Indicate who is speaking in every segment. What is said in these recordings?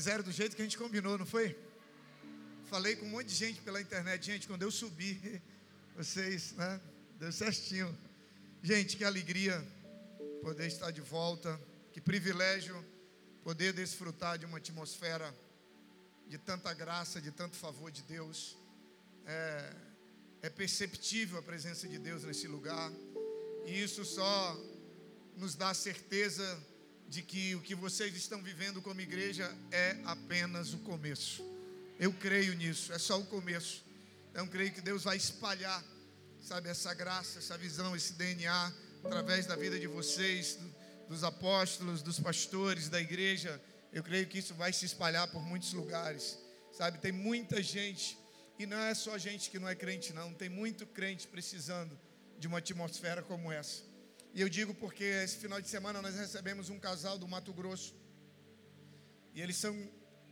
Speaker 1: Fizeram do jeito que a gente combinou, não foi? Falei com um monte de gente pela internet. Gente, quando eu subir, vocês, né? Deu certinho. Gente, que alegria poder estar de volta. Que privilégio poder desfrutar de uma atmosfera de tanta graça, de tanto favor de Deus. É, é perceptível a presença de Deus nesse lugar. E isso só nos dá certeza de que o que vocês estão vivendo como igreja é apenas o começo. Eu creio nisso, é só o começo. Então creio que Deus vai espalhar, sabe, essa graça, essa visão, esse DNA através da vida de vocês, dos apóstolos, dos pastores, da igreja. Eu creio que isso vai se espalhar por muitos lugares. Sabe, tem muita gente, e não é só gente que não é crente, não, tem muito crente precisando de uma atmosfera como essa. E eu digo porque esse final de semana nós recebemos um casal do Mato Grosso. E eles são.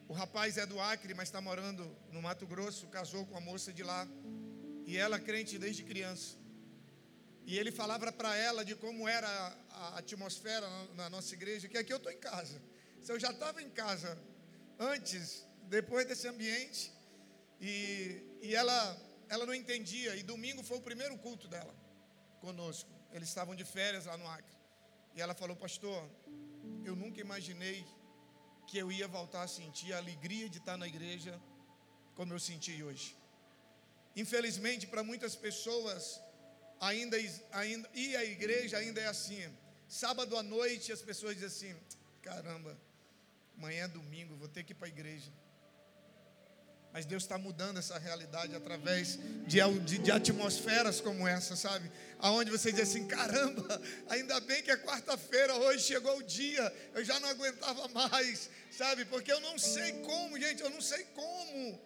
Speaker 1: O rapaz é do Acre, mas está morando no Mato Grosso, casou com a moça de lá. E ela crente desde criança. E ele falava para ela de como era a atmosfera na nossa igreja, que aqui eu estou em casa. Se eu já estava em casa antes, depois desse ambiente, e, e ela, ela não entendia. E domingo foi o primeiro culto dela conosco. Eles estavam de férias lá no Acre. E ela falou, pastor, eu nunca imaginei que eu ia voltar a sentir a alegria de estar na igreja como eu senti hoje. Infelizmente, para muitas pessoas, ainda, ainda e a igreja ainda é assim. Sábado à noite as pessoas dizem assim: caramba, amanhã é domingo, vou ter que ir para a igreja. Mas Deus está mudando essa realidade através de, de, de, atmosferas como essa, sabe? Aonde você diz assim: caramba, ainda bem que é quarta-feira, hoje chegou o dia, eu já não aguentava mais, sabe? Porque eu não sei como, gente, eu não sei como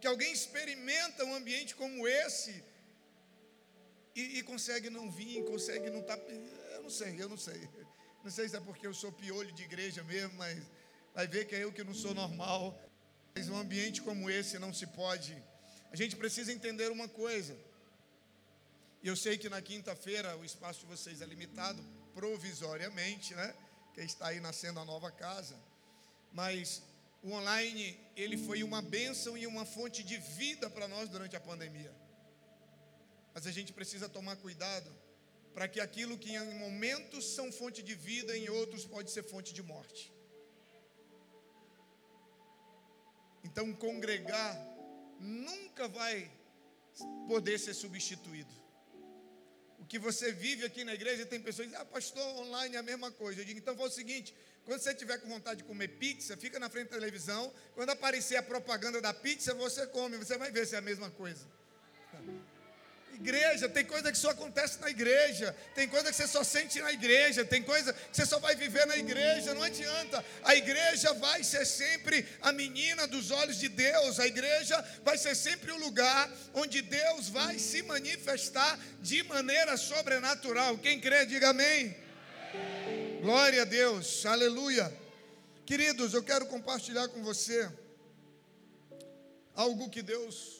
Speaker 1: que alguém experimenta um ambiente como esse e, e consegue não vir, consegue não estar. Tá, eu não sei, eu não sei. Não sei se é porque eu sou piolho de igreja mesmo, mas vai ver que é eu que não sou normal. Mas um ambiente como esse não se pode. A gente precisa entender uma coisa. E eu sei que na quinta-feira o espaço de vocês é limitado provisoriamente, né? Que está aí nascendo a nova casa. Mas o online, ele foi uma bênção e uma fonte de vida para nós durante a pandemia. Mas a gente precisa tomar cuidado para que aquilo que em momentos são fonte de vida, em outros pode ser fonte de morte. Então, congregar nunca vai poder ser substituído. O que você vive aqui na igreja, tem pessoas que dizem, ah, pastor, online é a mesma coisa. Eu digo, então faz o seguinte: quando você tiver com vontade de comer pizza, fica na frente da televisão. Quando aparecer a propaganda da pizza, você come, você vai ver se é a mesma coisa. Igreja, tem coisa que só acontece na igreja, tem coisa que você só sente na igreja, tem coisa que você só vai viver na igreja, não adianta. A igreja vai ser sempre a menina dos olhos de Deus, a igreja vai ser sempre o lugar onde Deus vai se manifestar de maneira sobrenatural. Quem crê, diga amém. Glória a Deus, aleluia. Queridos, eu quero compartilhar com você algo que Deus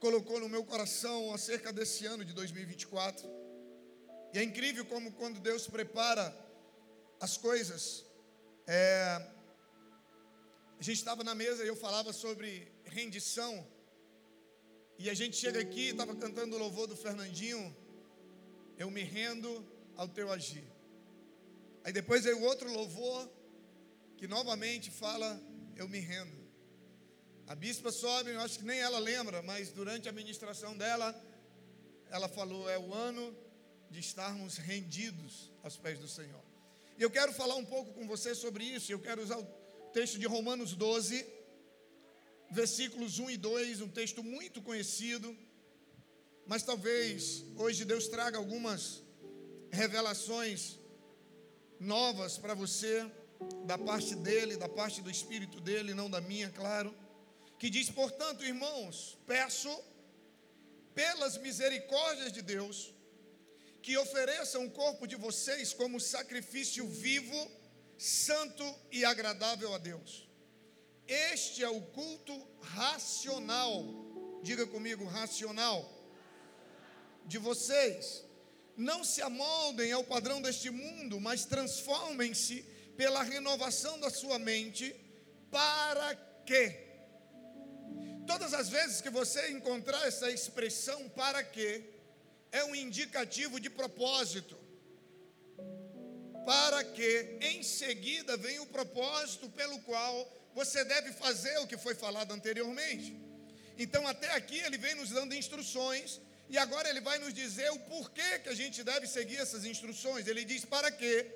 Speaker 1: colocou no meu coração acerca desse ano de 2024. E é incrível como quando Deus prepara as coisas. É, a gente estava na mesa e eu falava sobre rendição. E a gente chega aqui, estava cantando o louvor do Fernandinho. Eu me rendo ao teu agir. Aí depois veio outro louvor que novamente fala: Eu me rendo. A bispa sobe, eu acho que nem ela lembra, mas durante a ministração dela, ela falou: é o ano de estarmos rendidos aos pés do Senhor. E eu quero falar um pouco com você sobre isso. Eu quero usar o texto de Romanos 12, versículos 1 e 2, um texto muito conhecido, mas talvez hoje Deus traga algumas revelações novas para você, da parte dele, da parte do Espírito dele, não da minha, claro que diz: Portanto, irmãos, peço, pelas misericórdias de Deus, que ofereçam o corpo de vocês como sacrifício vivo, santo e agradável a Deus. Este é o culto racional, diga comigo, racional, de vocês. Não se amoldem ao padrão deste mundo, mas transformem-se pela renovação da sua mente para quê? Todas as vezes que você encontrar essa expressão para quê, é um indicativo de propósito. Para que em seguida vem o propósito pelo qual você deve fazer o que foi falado anteriormente. Então, até aqui, ele vem nos dando instruções, e agora ele vai nos dizer o porquê que a gente deve seguir essas instruções. Ele diz: para que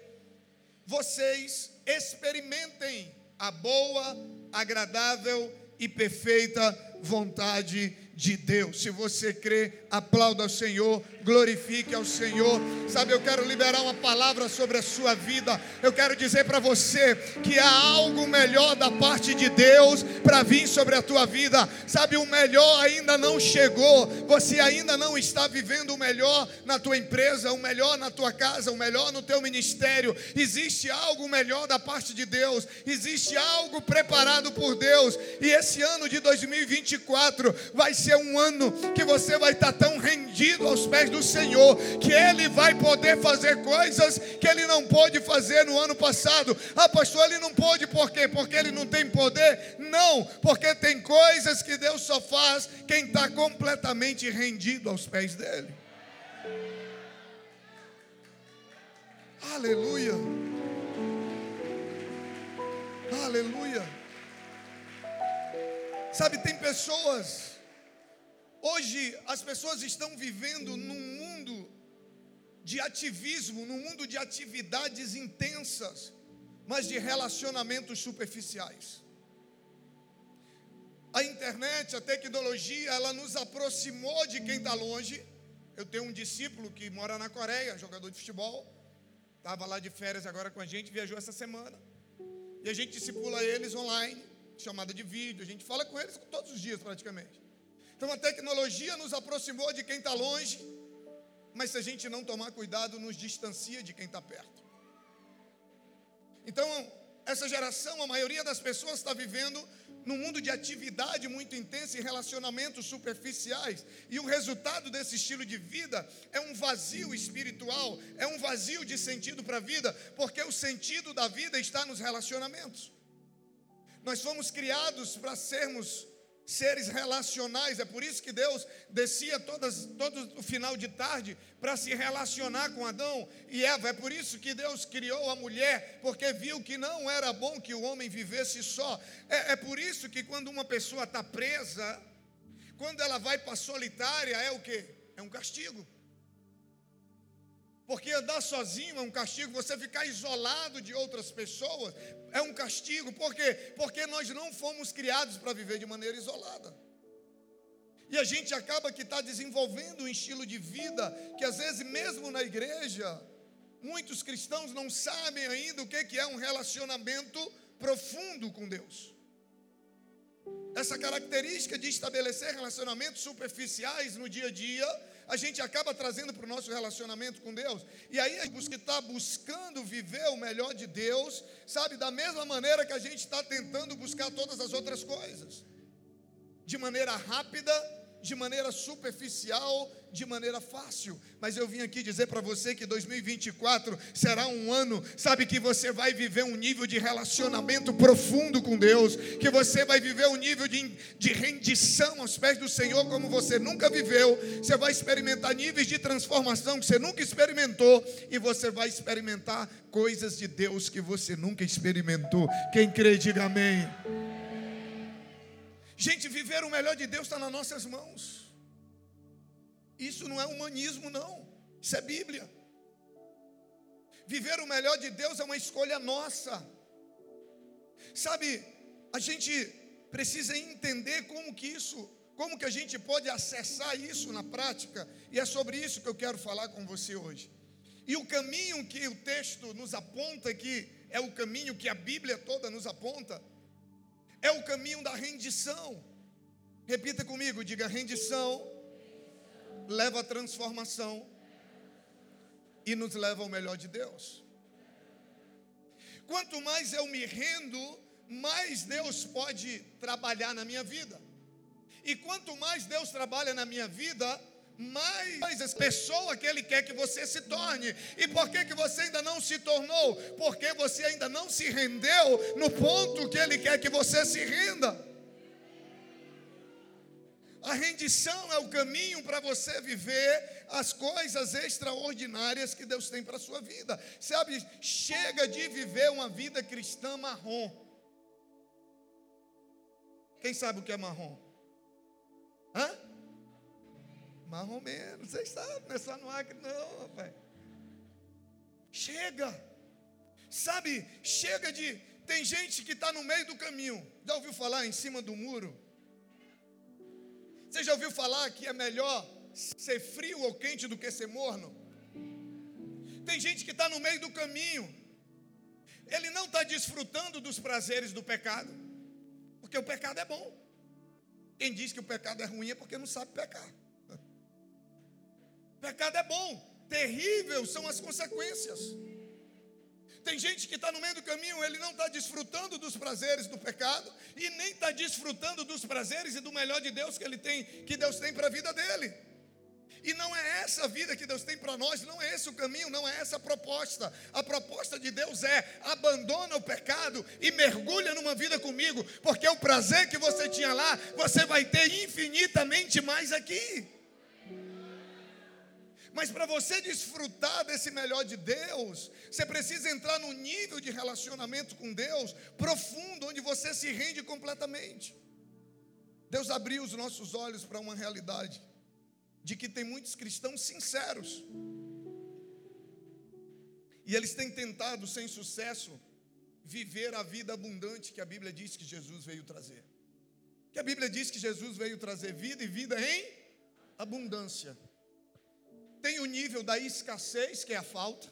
Speaker 1: vocês experimentem a boa, agradável e perfeita vontade de Deus. Se você crê, aplauda ao Senhor, glorifique ao Senhor. Sabe, eu quero liberar uma palavra sobre a sua vida. Eu quero dizer para você que há algo melhor da parte de Deus para vir sobre a tua vida. Sabe, o melhor ainda não chegou. Você ainda não está vivendo o melhor na tua empresa, o melhor na tua casa, o melhor no teu ministério. Existe algo melhor da parte de Deus. Existe algo preparado por Deus. E esse ano de 2024 vai ser um ano que você vai estar tão rendido aos pés do Senhor que Ele vai poder fazer coisas que Ele não pôde fazer no ano passado. Ah, pastor, Ele não pôde por quê? Porque Ele não tem poder? Não, porque tem coisas que Deus só faz quem está completamente rendido aos pés dEle. Aleluia. Aleluia. Sabe, tem pessoas Hoje as pessoas estão vivendo num mundo de ativismo, num mundo de atividades intensas, mas de relacionamentos superficiais. A internet, a tecnologia, ela nos aproximou de quem está longe. Eu tenho um discípulo que mora na Coreia, jogador de futebol, estava lá de férias agora com a gente, viajou essa semana. E a gente discipula eles online, chamada de vídeo, a gente fala com eles todos os dias praticamente. Então a tecnologia nos aproximou de quem está longe, mas se a gente não tomar cuidado, nos distancia de quem está perto. Então, essa geração, a maioria das pessoas está vivendo num mundo de atividade muito intensa e relacionamentos superficiais. E o resultado desse estilo de vida é um vazio espiritual, é um vazio de sentido para a vida, porque o sentido da vida está nos relacionamentos. Nós fomos criados para sermos seres relacionais. É por isso que Deus descia todas, todo o final de tarde para se relacionar com Adão e Eva. É por isso que Deus criou a mulher, porque viu que não era bom que o homem vivesse só. É, é por isso que quando uma pessoa está presa, quando ela vai para solitária, é o que? É um castigo. Porque andar sozinho é um castigo, você ficar isolado de outras pessoas é um castigo. Por quê? Porque nós não fomos criados para viver de maneira isolada. E a gente acaba que está desenvolvendo um estilo de vida que às vezes mesmo na igreja, muitos cristãos não sabem ainda o que é um relacionamento profundo com Deus. Essa característica de estabelecer relacionamentos superficiais no dia a dia a gente acaba trazendo para o nosso relacionamento com Deus. E aí a gente está buscando viver o melhor de Deus, sabe, da mesma maneira que a gente está tentando buscar todas as outras coisas, de maneira rápida, de maneira superficial, de maneira fácil. Mas eu vim aqui dizer para você que 2024 será um ano, sabe, que você vai viver um nível de relacionamento profundo com Deus, que você vai viver um nível de, de rendição aos pés do Senhor como você nunca viveu. Você vai experimentar níveis de transformação que você nunca experimentou, e você vai experimentar coisas de Deus que você nunca experimentou. Quem crê, diga amém. Gente, viver o melhor de Deus está nas nossas mãos. Isso não é humanismo, não. Isso é Bíblia. Viver o melhor de Deus é uma escolha nossa. Sabe, a gente precisa entender como que isso, como que a gente pode acessar isso na prática, e é sobre isso que eu quero falar com você hoje. E o caminho que o texto nos aponta, que é o caminho que a Bíblia toda nos aponta, é o caminho da rendição. Repita comigo, diga: rendição leva à transformação e nos leva ao melhor de Deus. Quanto mais eu me rendo, mais Deus pode trabalhar na minha vida. E quanto mais Deus trabalha na minha vida, mais essa pessoa que Ele quer que você se torne. E por que, que você ainda não se tornou? Porque você ainda não se rendeu no ponto que Ele quer que você se renda. A rendição é o caminho para você viver as coisas extraordinárias que Deus tem para a sua vida. Sabe, chega de viver uma vida cristã marrom. Quem sabe o que é marrom? Hã? Marrom menos, vocês sabem, não é só no Acre, não, rapaz. Chega, sabe, chega de. Tem gente que está no meio do caminho. Já ouviu falar em cima do muro? Você já ouviu falar que é melhor ser frio ou quente do que ser morno? Tem gente que está no meio do caminho, ele não está desfrutando dos prazeres do pecado, porque o pecado é bom. Quem diz que o pecado é ruim é porque não sabe pecar. Pecado é bom, terrível são as consequências. Tem gente que está no meio do caminho, ele não está desfrutando dos prazeres do pecado e nem está desfrutando dos prazeres e do melhor de Deus que ele tem, que Deus tem para a vida dele. E não é essa a vida que Deus tem para nós, não é esse o caminho, não é essa a proposta. A proposta de Deus é: abandona o pecado e mergulha numa vida comigo, porque o prazer que você tinha lá, você vai ter infinitamente mais aqui. Mas para você desfrutar desse melhor de Deus, você precisa entrar num nível de relacionamento com Deus profundo, onde você se rende completamente. Deus abriu os nossos olhos para uma realidade de que tem muitos cristãos sinceros. E eles têm tentado, sem sucesso, viver a vida abundante que a Bíblia diz que Jesus veio trazer. Que a Bíblia diz que Jesus veio trazer vida e vida em abundância. Tem o nível da escassez, que é a falta.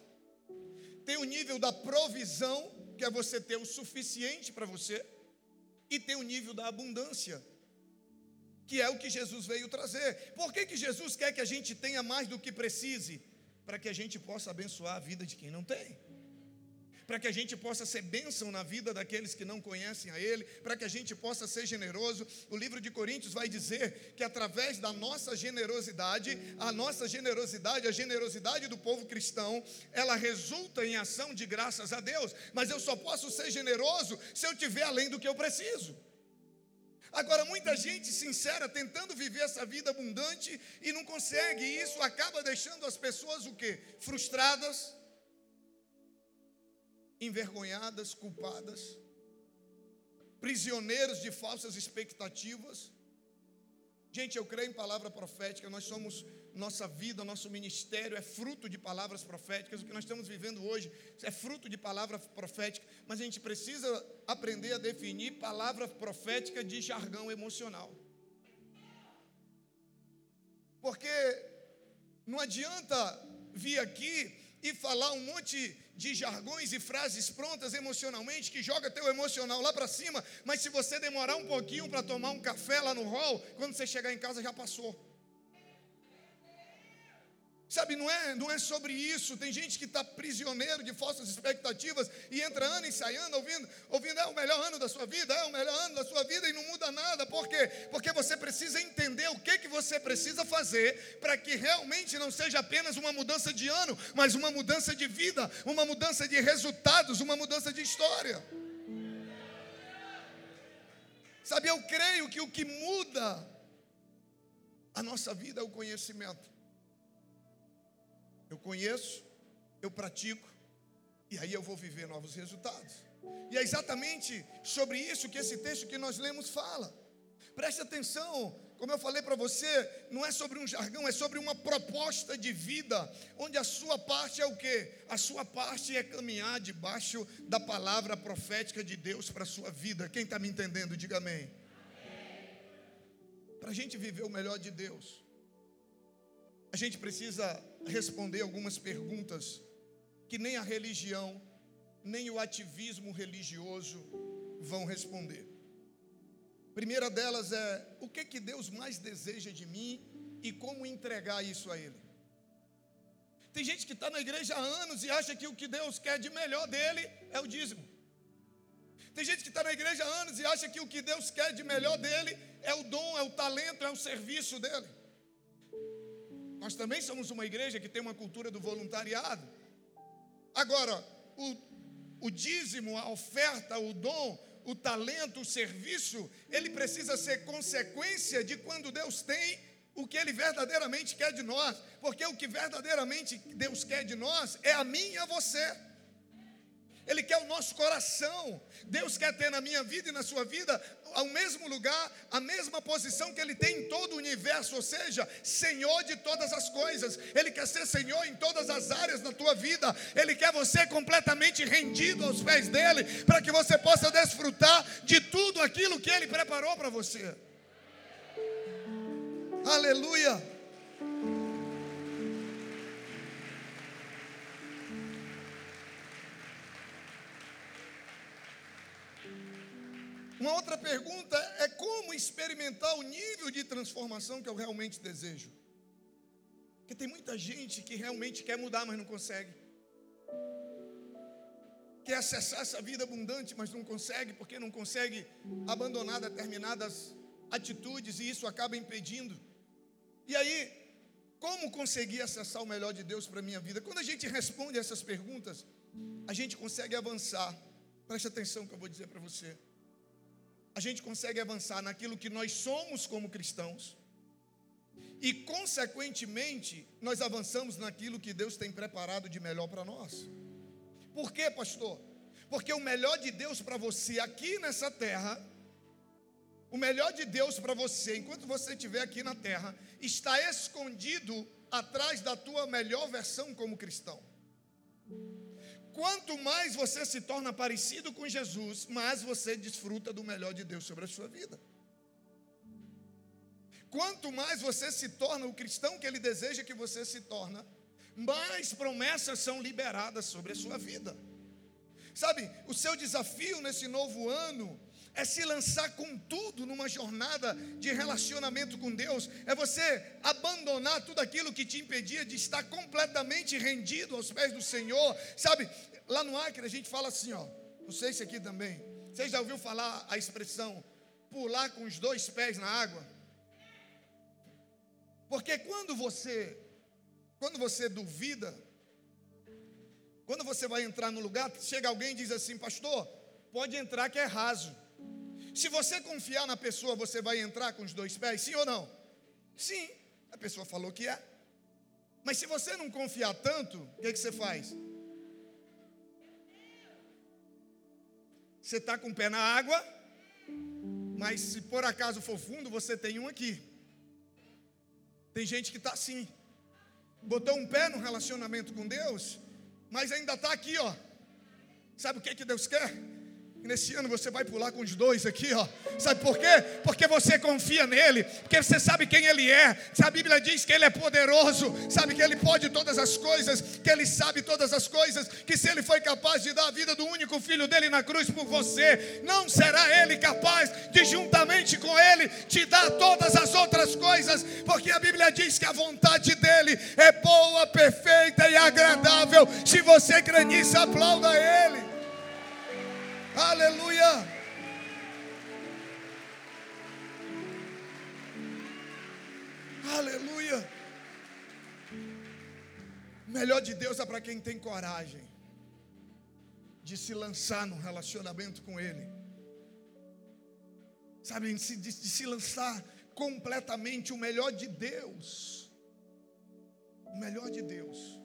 Speaker 1: Tem o nível da provisão, que é você ter o suficiente para você. E tem o nível da abundância, que é o que Jesus veio trazer. Por que, que Jesus quer que a gente tenha mais do que precise? Para que a gente possa abençoar a vida de quem não tem para que a gente possa ser bênção na vida daqueles que não conhecem a Ele, para que a gente possa ser generoso. O livro de Coríntios vai dizer que através da nossa generosidade, a nossa generosidade, a generosidade do povo cristão, ela resulta em ação de graças a Deus, mas eu só posso ser generoso se eu tiver além do que eu preciso. Agora, muita gente sincera tentando viver essa vida abundante e não consegue, e isso acaba deixando as pessoas o quê? Frustradas, envergonhadas, culpadas, prisioneiros de falsas expectativas. Gente, eu creio em palavra profética, nós somos, nossa vida, nosso ministério é fruto de palavras proféticas, o que nós estamos vivendo hoje é fruto de palavra profética, mas a gente precisa aprender a definir palavra profética de jargão emocional. Porque não adianta vir aqui e falar um monte de jargões e frases prontas emocionalmente que joga teu emocional lá para cima, mas se você demorar um pouquinho para tomar um café lá no hall, quando você chegar em casa já passou. Sabe, não é, não é sobre isso. Tem gente que está prisioneiro de falsas expectativas e entra ano ensaiando, ouvindo, ouvindo, é o melhor ano da sua vida, é o melhor ano da sua vida e não muda nada. Por quê? Porque você precisa entender o que, que você precisa fazer para que realmente não seja apenas uma mudança de ano, mas uma mudança de vida, uma mudança de resultados, uma mudança de história. Sabe, eu creio que o que muda a nossa vida é o conhecimento. Eu conheço, eu pratico, e aí eu vou viver novos resultados. E é exatamente sobre isso que esse texto que nós lemos fala. Preste atenção, como eu falei para você, não é sobre um jargão, é sobre uma proposta de vida, onde a sua parte é o quê? A sua parte é caminhar debaixo da palavra profética de Deus para a sua vida. Quem está me entendendo, diga amém. Para a gente viver o melhor de Deus, a gente precisa responder algumas perguntas que nem a religião, nem o ativismo religioso vão responder. primeira delas é: o que que Deus mais deseja de mim e como entregar isso a Ele? Tem gente que está na igreja há anos e acha que o que Deus quer de melhor dele é o dízimo. Tem gente que está na igreja há anos e acha que o que Deus quer de melhor dele é o dom, é o talento, é o serviço dele. Nós também somos uma igreja que tem uma cultura do voluntariado. Agora, o, o dízimo, a oferta, o dom, o talento, o serviço, ele precisa ser consequência de quando Deus tem o que Ele verdadeiramente quer de nós, porque o que verdadeiramente Deus quer de nós é a mim e a você. Ele quer o nosso coração. Deus quer ter na minha vida e na sua vida o mesmo lugar, a mesma posição que Ele tem em todo o universo, ou seja, Senhor de todas as coisas. Ele quer ser Senhor em todas as áreas da tua vida. Ele quer você completamente rendido aos pés dele, para que você possa desfrutar de tudo aquilo que Ele preparou para você. Aleluia. Uma outra pergunta é como experimentar o nível de transformação que eu realmente desejo. Porque tem muita gente que realmente quer mudar, mas não consegue. Quer acessar essa vida abundante, mas não consegue, porque não consegue abandonar determinadas atitudes e isso acaba impedindo. E aí, como conseguir acessar o melhor de Deus para a minha vida? Quando a gente responde essas perguntas, a gente consegue avançar. Preste atenção que eu vou dizer para você a gente consegue avançar naquilo que nós somos como cristãos, e, consequentemente, nós avançamos naquilo que Deus tem preparado de melhor para nós. Por quê, pastor? Porque o melhor de Deus para você aqui nessa terra, o melhor de Deus para você, enquanto você estiver aqui na terra, está escondido atrás da tua melhor versão como cristão. Quanto mais você se torna parecido com Jesus, mais você desfruta do melhor de Deus sobre a sua vida. Quanto mais você se torna o cristão que ele deseja que você se torne, mais promessas são liberadas sobre a sua vida. Sabe, o seu desafio nesse novo ano é se lançar com tudo numa jornada de relacionamento com Deus, é você abandonar tudo aquilo que te impedia de estar completamente rendido aos pés do Senhor, sabe? Lá no Acre a gente fala assim, ó, não sei se aqui também, você já ouviu falar a expressão pular com os dois pés na água? Porque quando você, quando você duvida, quando você vai entrar no lugar, chega alguém e diz assim, pastor, pode entrar que é raso. Se você confiar na pessoa, você vai entrar com os dois pés, sim ou não? Sim, a pessoa falou que é. Mas se você não confiar tanto, o que, que você faz? Você está com o pé na água, mas se por acaso for fundo, você tem um aqui. Tem gente que está assim, botou um pé no relacionamento com Deus, mas ainda está aqui, ó. Sabe o que, que Deus quer? Nesse ano você vai pular com os dois aqui, ó. Sabe por quê? Porque você confia nele, porque você sabe quem ele é. A Bíblia diz que ele é poderoso, sabe que ele pode todas as coisas, que ele sabe todas as coisas, que se ele foi capaz de dar a vida do único filho dele na cruz por você, não será ele capaz de juntamente com ele te dar todas as outras coisas, porque a Bíblia diz que a vontade dele é boa, perfeita e agradável. Se você crê nisso, aplauda ele. Aleluia. Aleluia. O melhor de Deus é para quem tem coragem de se lançar num relacionamento com Ele. Sabe, de, de se lançar completamente o melhor de Deus. O melhor de Deus.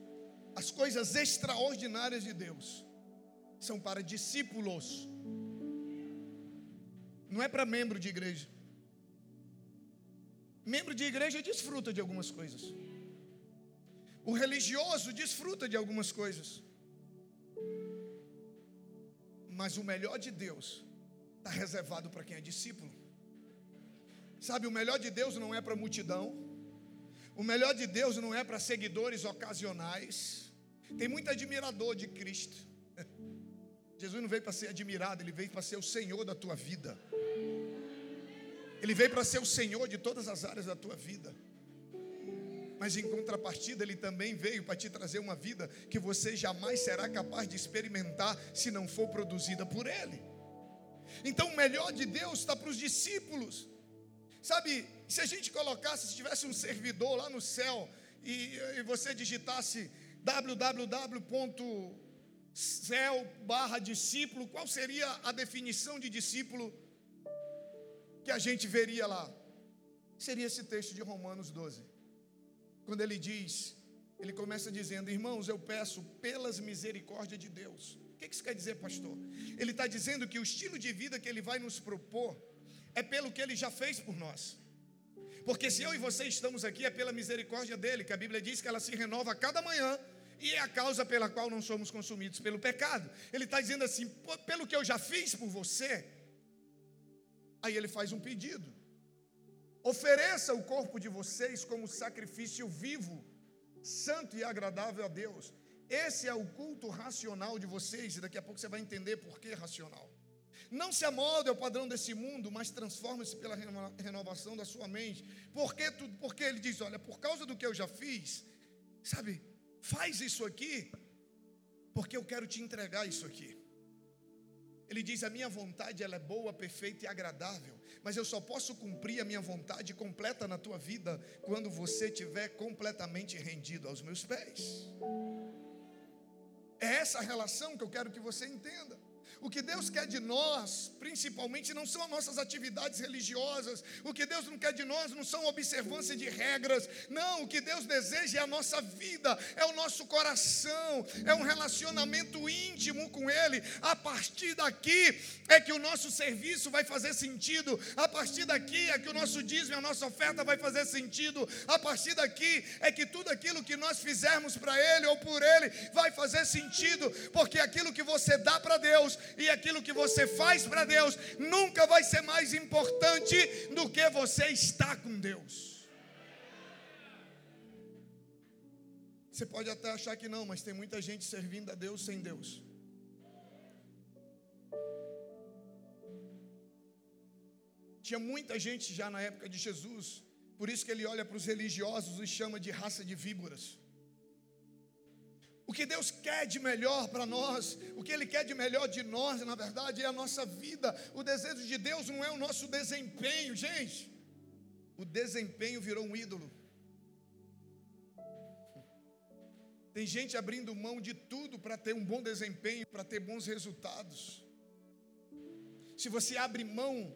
Speaker 1: As coisas extraordinárias de Deus são para discípulos, não é para membro de igreja. Membro de igreja desfruta de algumas coisas. O religioso desfruta de algumas coisas. Mas o melhor de Deus está reservado para quem é discípulo. Sabe, o melhor de Deus não é para multidão. O melhor de Deus não é para seguidores ocasionais. Tem muito admirador de Cristo. Jesus não veio para ser admirado, ele veio para ser o Senhor da tua vida. Ele veio para ser o Senhor de todas as áreas da tua vida. Mas em contrapartida, ele também veio para te trazer uma vida que você jamais será capaz de experimentar se não for produzida por ele. Então, o melhor de Deus está para os discípulos. Sabe, se a gente colocasse, se tivesse um servidor lá no céu e, e você digitasse www.cel barra discípulo, qual seria a definição de discípulo que a gente veria lá? Seria esse texto de Romanos 12. Quando ele diz, ele começa dizendo: Irmãos, eu peço pelas misericórdias de Deus. O que isso quer dizer, pastor? Ele está dizendo que o estilo de vida que ele vai nos propor é pelo que ele já fez por nós. Porque se eu e você estamos aqui é pela misericórdia dele, que a Bíblia diz que ela se renova a cada manhã e é a causa pela qual não somos consumidos pelo pecado. Ele está dizendo assim: pelo que eu já fiz por você, aí ele faz um pedido: ofereça o corpo de vocês como sacrifício vivo, santo e agradável a Deus. Esse é o culto racional de vocês, e daqui a pouco você vai entender por que racional. Não se amolde ao padrão desse mundo, mas transforme-se pela renovação da sua mente. Porque, porque ele diz: olha, por causa do que eu já fiz, sabe, faz isso aqui, porque eu quero te entregar isso aqui. Ele diz: a minha vontade ela é boa, perfeita e agradável, mas eu só posso cumprir a minha vontade completa na tua vida quando você estiver completamente rendido aos meus pés. É essa relação que eu quero que você entenda. O que Deus quer de nós, principalmente, não são as nossas atividades religiosas. O que Deus não quer de nós não são observância de regras. Não, o que Deus deseja é a nossa vida, é o nosso coração, é um relacionamento íntimo com Ele. A partir daqui é que o nosso serviço vai fazer sentido. A partir daqui é que o nosso dízimo, a nossa oferta vai fazer sentido. A partir daqui é que tudo aquilo que nós fizermos para Ele ou por Ele vai fazer sentido, porque aquilo que você dá para Deus e aquilo que você faz para Deus nunca vai ser mais importante do que você está com Deus. Você pode até achar que não, mas tem muita gente servindo a Deus sem Deus. Tinha muita gente já na época de Jesus, por isso que ele olha para os religiosos e chama de raça de víboras. O que Deus quer de melhor para nós, o que Ele quer de melhor de nós, na verdade, é a nossa vida. O desejo de Deus não é o nosso desempenho, gente. O desempenho virou um ídolo. Tem gente abrindo mão de tudo para ter um bom desempenho, para ter bons resultados. Se você abre mão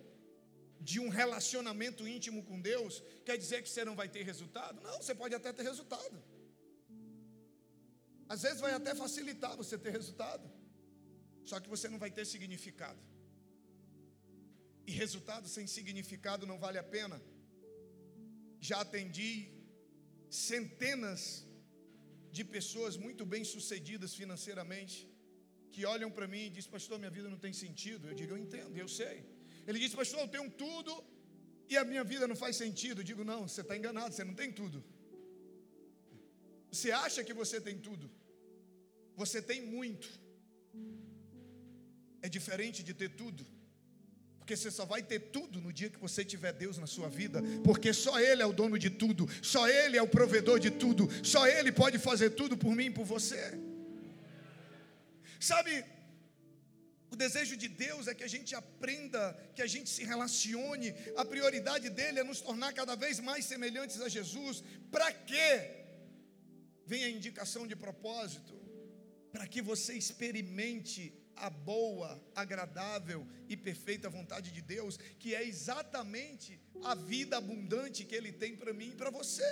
Speaker 1: de um relacionamento íntimo com Deus, quer dizer que você não vai ter resultado? Não, você pode até ter resultado. Às vezes vai até facilitar você ter resultado, só que você não vai ter significado. E resultado sem significado não vale a pena. Já atendi centenas de pessoas muito bem sucedidas financeiramente que olham para mim e dizem, pastor, minha vida não tem sentido. Eu digo, eu entendo, eu sei. Ele diz, pastor, eu tenho tudo e a minha vida não faz sentido. Eu digo, não, você está enganado, você não tem tudo. Você acha que você tem tudo, você tem muito. É diferente de ter tudo. Porque você só vai ter tudo no dia que você tiver Deus na sua vida, porque só Ele é o dono de tudo, só Ele é o provedor de tudo, só Ele pode fazer tudo por mim e por você. Sabe, o desejo de Deus é que a gente aprenda, que a gente se relacione, a prioridade dele é nos tornar cada vez mais semelhantes a Jesus. Para quê? Vem a indicação de propósito para que você experimente a boa, agradável e perfeita vontade de Deus, que é exatamente a vida abundante que Ele tem para mim e para você.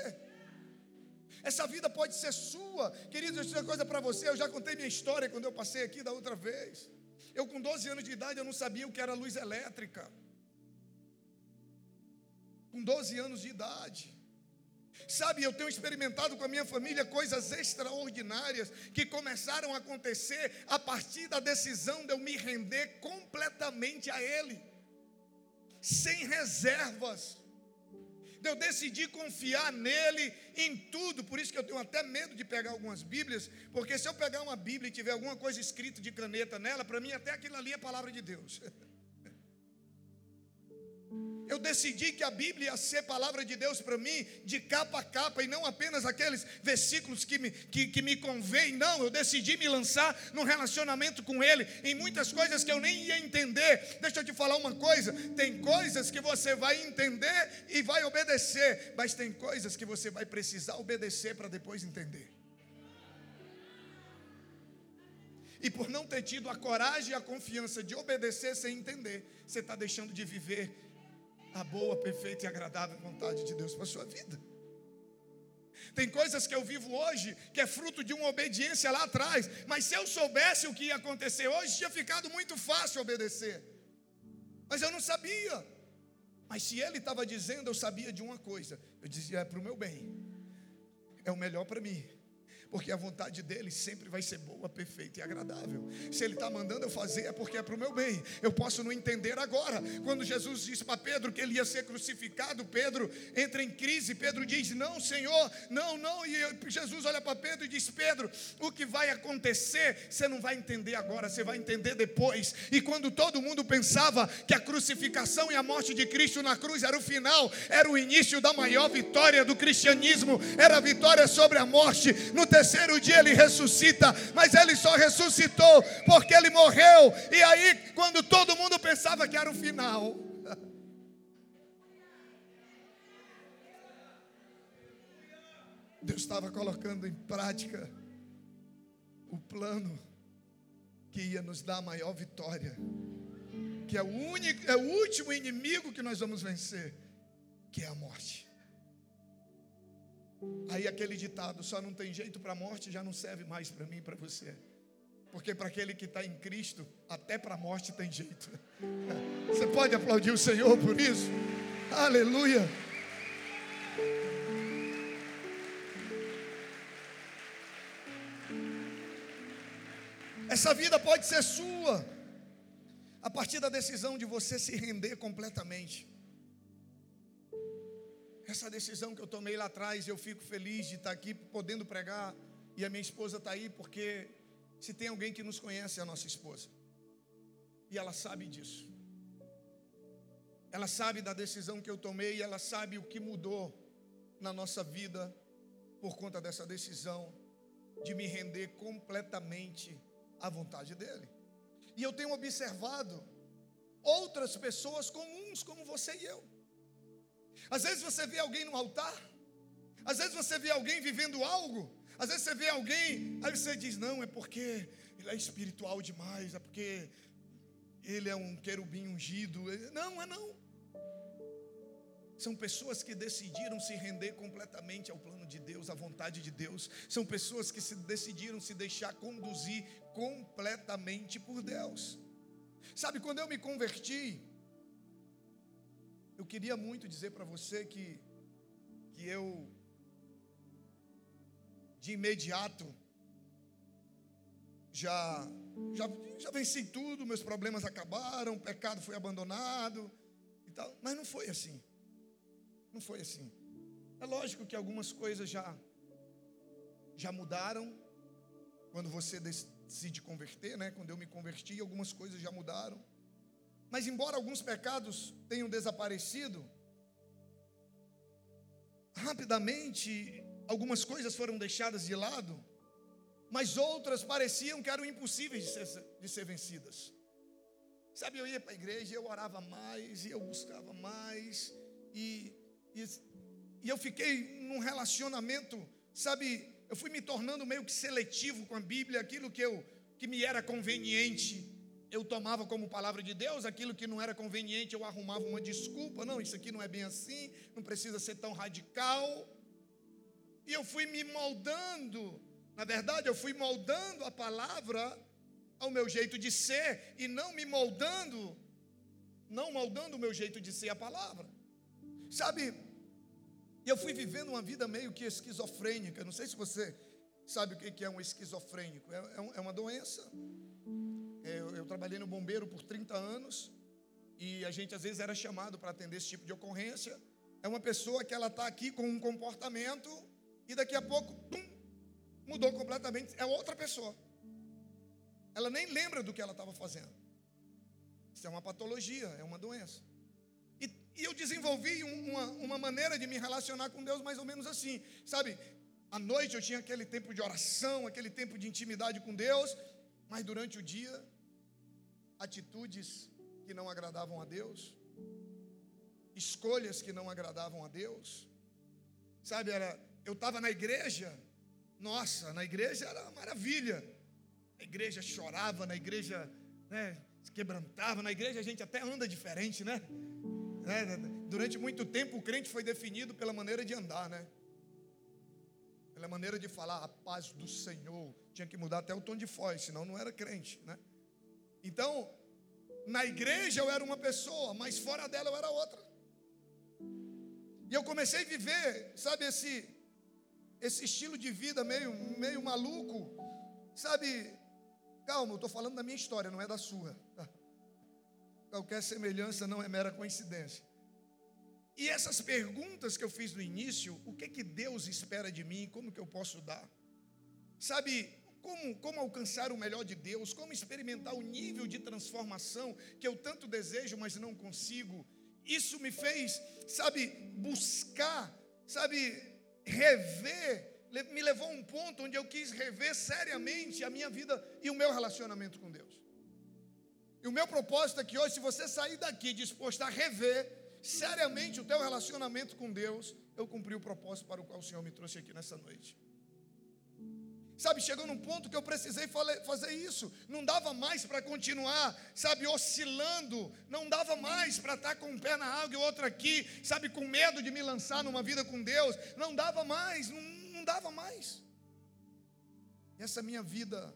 Speaker 1: Essa vida pode ser sua, queridos. Eu digo uma coisa para você. Eu já contei minha história quando eu passei aqui da outra vez. Eu, com 12 anos de idade, eu não sabia o que era luz elétrica. Com 12 anos de idade. Sabe, eu tenho experimentado com a minha família coisas extraordinárias que começaram a acontecer a partir da decisão de eu me render completamente a Ele, sem reservas. Eu decidir confiar nele em tudo, por isso que eu tenho até medo de pegar algumas Bíblias, porque se eu pegar uma Bíblia e tiver alguma coisa escrita de caneta nela, para mim até aquilo ali é palavra de Deus. Eu decidi que a Bíblia ia ser palavra de Deus para mim, de capa a capa, e não apenas aqueles versículos que me, que, que me convém. Não, eu decidi me lançar num relacionamento com Ele, em muitas coisas que eu nem ia entender. Deixa eu te falar uma coisa: tem coisas que você vai entender e vai obedecer, mas tem coisas que você vai precisar obedecer para depois entender. E por não ter tido a coragem e a confiança de obedecer sem entender, você está deixando de viver a boa, perfeita e agradável vontade de Deus para a sua vida. Tem coisas que eu vivo hoje que é fruto de uma obediência lá atrás, mas se eu soubesse o que ia acontecer hoje, tinha ficado muito fácil obedecer. Mas eu não sabia. Mas se ele estava dizendo, eu sabia de uma coisa. Eu dizia, é para o meu bem, é o melhor para mim porque a vontade dele sempre vai ser boa, perfeita e agradável. Se ele está mandando eu fazer, é porque é para o meu bem. Eu posso não entender agora. Quando Jesus disse para Pedro que ele ia ser crucificado, Pedro entra em crise. Pedro diz: Não, Senhor, não, não. E Jesus olha para Pedro e diz: Pedro, o que vai acontecer, você não vai entender agora, você vai entender depois. E quando todo mundo pensava que a crucificação e a morte de Cristo na cruz era o final, era o início da maior vitória do cristianismo, era a vitória sobre a morte. No terceiro dia ele ressuscita, mas ele só ressuscitou porque ele morreu. E aí, quando todo mundo pensava que era o final, Deus estava colocando em prática o plano que ia nos dar a maior vitória, que é o único, é o último inimigo que nós vamos vencer, que é a morte. Aí aquele ditado, só não tem jeito para a morte, já não serve mais para mim e para você. Porque para aquele que está em Cristo, até para a morte tem jeito. Você pode aplaudir o Senhor por isso? Aleluia. Essa vida pode ser sua, a partir da decisão de você se render completamente. Essa decisão que eu tomei lá atrás, eu fico feliz de estar aqui podendo pregar. E a minha esposa está aí porque se tem alguém que nos conhece é a nossa esposa. E ela sabe disso. Ela sabe da decisão que eu tomei, ela sabe o que mudou na nossa vida por conta dessa decisão de me render completamente à vontade dele. E eu tenho observado outras pessoas comuns como você e eu às vezes você vê alguém no altar, às vezes você vê alguém vivendo algo, às vezes você vê alguém, aí você diz: não, é porque ele é espiritual demais, é porque ele é um querubim ungido. Não, é não. São pessoas que decidiram se render completamente ao plano de Deus, à vontade de Deus. São pessoas que se decidiram se deixar conduzir completamente por Deus. Sabe, quando eu me converti, eu queria muito dizer para você que, que eu, de imediato, já, já, já venci tudo, meus problemas acabaram, o pecado foi abandonado e tal, mas não foi assim. Não foi assim. É lógico que algumas coisas já, já mudaram quando você decide converter, né? Quando eu me converti, algumas coisas já mudaram. Mas, embora alguns pecados tenham desaparecido, rapidamente algumas coisas foram deixadas de lado, mas outras pareciam que eram impossíveis de ser, de ser vencidas. Sabe, eu ia para a igreja, eu orava mais, e eu buscava mais, e, e, e eu fiquei num relacionamento, sabe, eu fui me tornando meio que seletivo com a Bíblia, aquilo que, eu, que me era conveniente eu tomava como palavra de Deus, aquilo que não era conveniente, eu arrumava uma desculpa. Não, isso aqui não é bem assim, não precisa ser tão radical. E eu fui me moldando, na verdade, eu fui moldando a palavra ao meu jeito de ser e não me moldando, não moldando o meu jeito de ser a palavra. Sabe, eu fui vivendo uma vida meio que esquizofrênica. Não sei se você sabe o que é um esquizofrênico. É, é, é uma doença eu, trabalhei no bombeiro por 30 anos e a gente às vezes era chamado para atender esse tipo de ocorrência. É uma pessoa que ela está aqui com um comportamento e daqui a pouco tum, mudou completamente. É outra pessoa. Ela nem lembra do que ela estava fazendo. Isso é uma patologia, é uma doença. E, e eu desenvolvi uma, uma maneira de me relacionar com Deus mais ou menos assim, sabe? À noite eu tinha aquele tempo de oração, aquele tempo de intimidade com Deus, mas durante o dia, atitudes que não agradavam a Deus, escolhas que não agradavam a Deus, sabe? Era, eu estava na igreja, nossa, na igreja era uma maravilha, a igreja chorava, na igreja né, se quebrantava, na igreja a gente até anda diferente, né? né? Durante muito tempo o crente foi definido pela maneira de andar, né? Pela maneira de falar a paz do Senhor. Tinha que mudar até o tom de voz, senão não era crente, né? Então, na igreja eu era uma pessoa, mas fora dela eu era outra. E eu comecei a viver, sabe, esse, esse estilo de vida meio, meio maluco, sabe? Calma, eu estou falando da minha história, não é da sua. Tá? Qualquer semelhança não é mera coincidência. E essas perguntas que eu fiz no início, o que que Deus espera de mim, como que eu posso dar? Sabe, como, como alcançar o melhor de Deus, como experimentar o nível de transformação que eu tanto desejo, mas não consigo. Isso me fez, sabe, buscar, sabe, rever, me levou a um ponto onde eu quis rever seriamente a minha vida e o meu relacionamento com Deus. E o meu propósito é que hoje, se você sair daqui disposto a rever seriamente o teu relacionamento com Deus, eu cumpri o propósito para o qual o Senhor me trouxe aqui nessa noite. Sabe, chegou num ponto que eu precisei fazer isso. Não dava mais para continuar, sabe, oscilando. Não dava mais para estar com um pé na água e outro aqui, sabe, com medo de me lançar numa vida com Deus. Não dava mais, não, não dava mais. Essa minha vida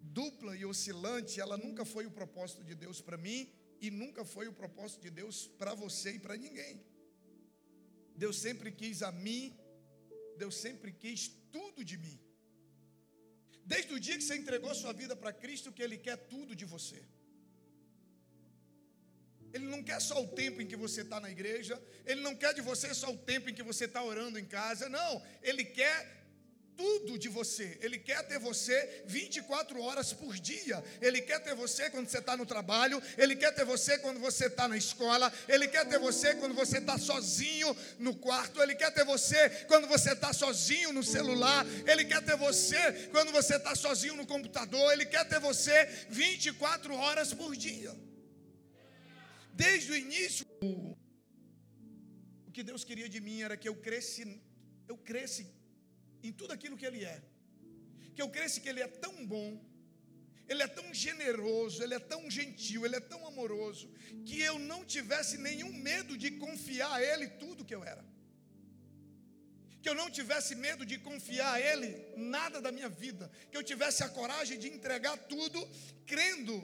Speaker 1: dupla e oscilante, ela nunca foi o propósito de Deus para mim e nunca foi o propósito de Deus para você e para ninguém. Deus sempre quis a mim, Deus sempre quis tudo de mim. Desde o dia que você entregou sua vida para Cristo, que Ele quer tudo de você. Ele não quer só o tempo em que você está na igreja, Ele não quer de você só o tempo em que você está orando em casa, não. Ele quer tudo de você. Ele quer ter você 24 horas por dia. Ele quer ter você quando você está no trabalho. Ele quer ter você quando você está na escola. Ele quer ter você quando você está sozinho no quarto. Ele quer ter você quando você está sozinho no celular. Ele quer ter você quando você está sozinho no computador. Ele quer ter você 24 horas por dia. Desde o início, o que Deus queria de mim era que eu cresce, eu cresce em tudo aquilo que Ele é. Que eu cresça que Ele é tão bom, Ele é tão generoso, Ele é tão gentil, Ele é tão amoroso, que eu não tivesse nenhum medo de confiar a Ele tudo que eu era. Que eu não tivesse medo de confiar a Ele nada da minha vida. Que eu tivesse a coragem de entregar tudo, crendo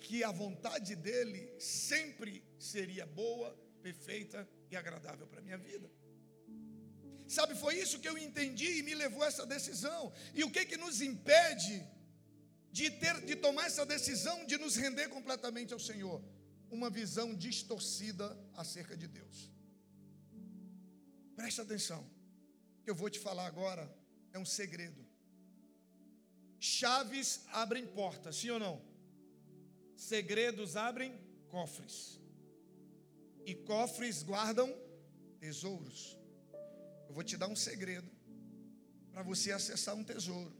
Speaker 1: que a vontade dEle sempre seria boa, perfeita e agradável para a minha vida. Sabe, foi isso que eu entendi e me levou a essa decisão. E o que que nos impede de ter de tomar essa decisão de nos render completamente ao Senhor? Uma visão distorcida acerca de Deus. Preste atenção. O que eu vou te falar agora é um segredo. Chaves abrem portas, sim ou não? Segredos abrem cofres. E cofres guardam tesouros. Eu vou te dar um segredo para você acessar um tesouro.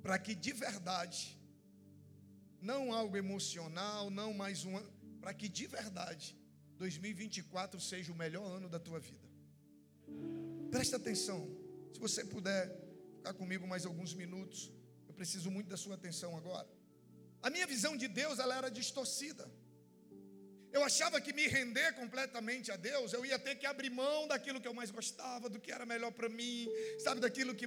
Speaker 1: Para que de verdade, não algo emocional, não mais uma, para que de verdade 2024 seja o melhor ano da tua vida. Presta atenção. Se você puder ficar comigo mais alguns minutos, eu preciso muito da sua atenção agora. A minha visão de Deus ela era distorcida. Eu achava que me render completamente a Deus, eu ia ter que abrir mão daquilo que eu mais gostava, do que era melhor para mim, sabe, daquilo que,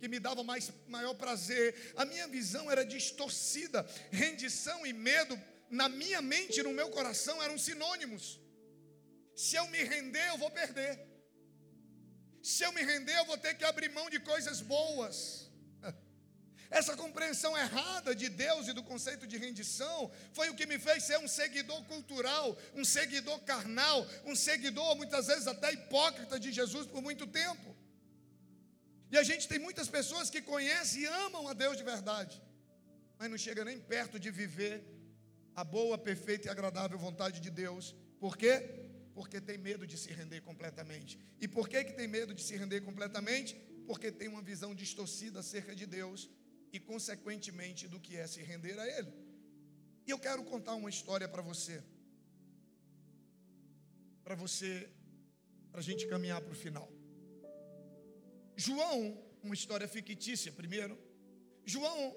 Speaker 1: que me dava mais, maior prazer. A minha visão era distorcida. Rendição e medo, na minha mente e no meu coração, eram sinônimos. Se eu me render, eu vou perder. Se eu me render, eu vou ter que abrir mão de coisas boas. Essa compreensão errada de Deus e do conceito de rendição foi o que me fez ser um seguidor cultural, um seguidor carnal, um seguidor muitas vezes até hipócrita de Jesus por muito tempo. E a gente tem muitas pessoas que conhecem e amam a Deus de verdade, mas não chega nem perto de viver a boa, perfeita e agradável vontade de Deus Por quê? Porque tem medo de se render completamente. E por que, que tem medo de se render completamente? Porque tem uma visão distorcida acerca de Deus e, consequentemente, do que é se render a Ele. E eu quero contar uma história para você. Para você, para a gente caminhar para o final. João, uma história fictícia primeiro. João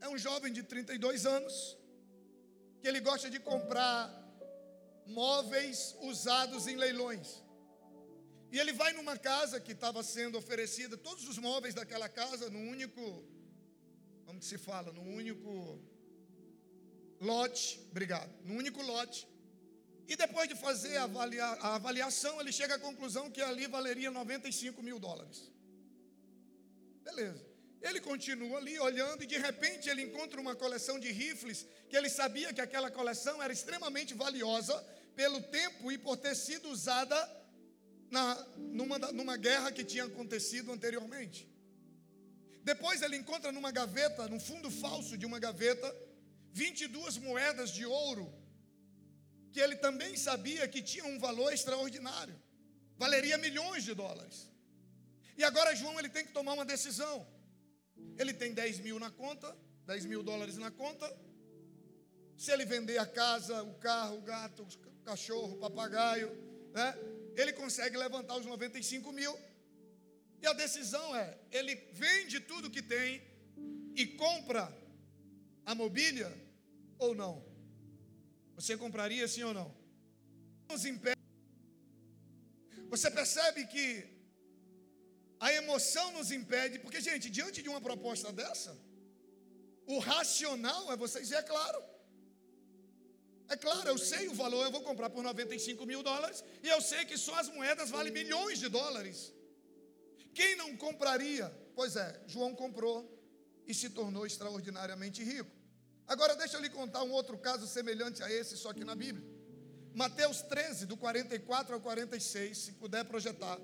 Speaker 1: é um jovem de 32 anos que ele gosta de comprar móveis usados em leilões. E ele vai numa casa que estava sendo oferecida, todos os móveis daquela casa, no único, como que se fala, no único lote, obrigado, no único lote. E depois de fazer a, avalia, a avaliação, ele chega à conclusão que ali valeria 95 mil dólares. Beleza. Ele continua ali olhando e de repente ele encontra uma coleção de rifles que ele sabia que aquela coleção era extremamente valiosa pelo tempo e por ter sido usada na, numa, numa guerra que tinha acontecido anteriormente. Depois ele encontra numa gaveta, num fundo falso de uma gaveta, 22 moedas de ouro, que ele também sabia que tinham um valor extraordinário, valeria milhões de dólares. E agora João ele tem que tomar uma decisão. Ele tem 10 mil na conta, 10 mil dólares na conta. Se ele vender a casa, o carro, o gato, o cachorro, o papagaio, né? Ele consegue levantar os 95 mil. E a decisão é: ele vende tudo que tem e compra a mobília ou não? Você compraria sim ou não? Você percebe que a emoção nos impede, porque, gente, diante de uma proposta dessa, o racional é você dizer, é claro. É claro, eu sei o valor, eu vou comprar por 95 mil dólares, e eu sei que só as moedas valem milhões de dólares. Quem não compraria? Pois é, João comprou e se tornou extraordinariamente rico. Agora, deixa eu lhe contar um outro caso semelhante a esse, só que na Bíblia. Mateus 13, do 44 ao 46, se puder projetar.